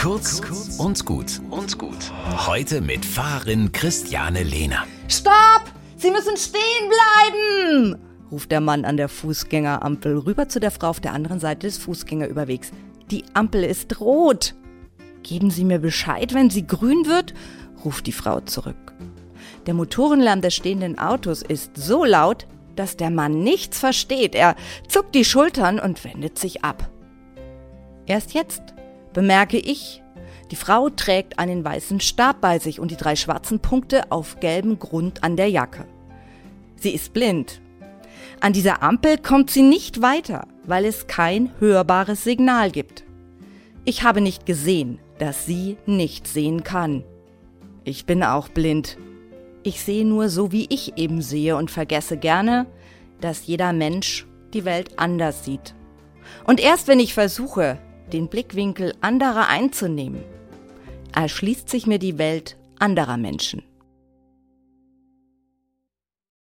Kurz und gut und gut. Heute mit Fahrerin Christiane Lehner. Stopp! Sie müssen stehen bleiben! ruft der Mann an der Fußgängerampel rüber zu der Frau auf der anderen Seite des Fußgängerüberwegs. Die Ampel ist rot. Geben Sie mir Bescheid, wenn sie grün wird, ruft die Frau zurück. Der Motorenlärm des stehenden Autos ist so laut, dass der Mann nichts versteht. Er zuckt die Schultern und wendet sich ab. Erst jetzt bemerke ich, die Frau trägt einen weißen Stab bei sich und die drei schwarzen Punkte auf gelbem Grund an der Jacke. Sie ist blind. An dieser Ampel kommt sie nicht weiter, weil es kein hörbares Signal gibt. Ich habe nicht gesehen, dass sie nicht sehen kann. Ich bin auch blind. Ich sehe nur so, wie ich eben sehe und vergesse gerne, dass jeder Mensch die Welt anders sieht. Und erst wenn ich versuche, den Blickwinkel anderer einzunehmen, erschließt sich mir die Welt anderer Menschen.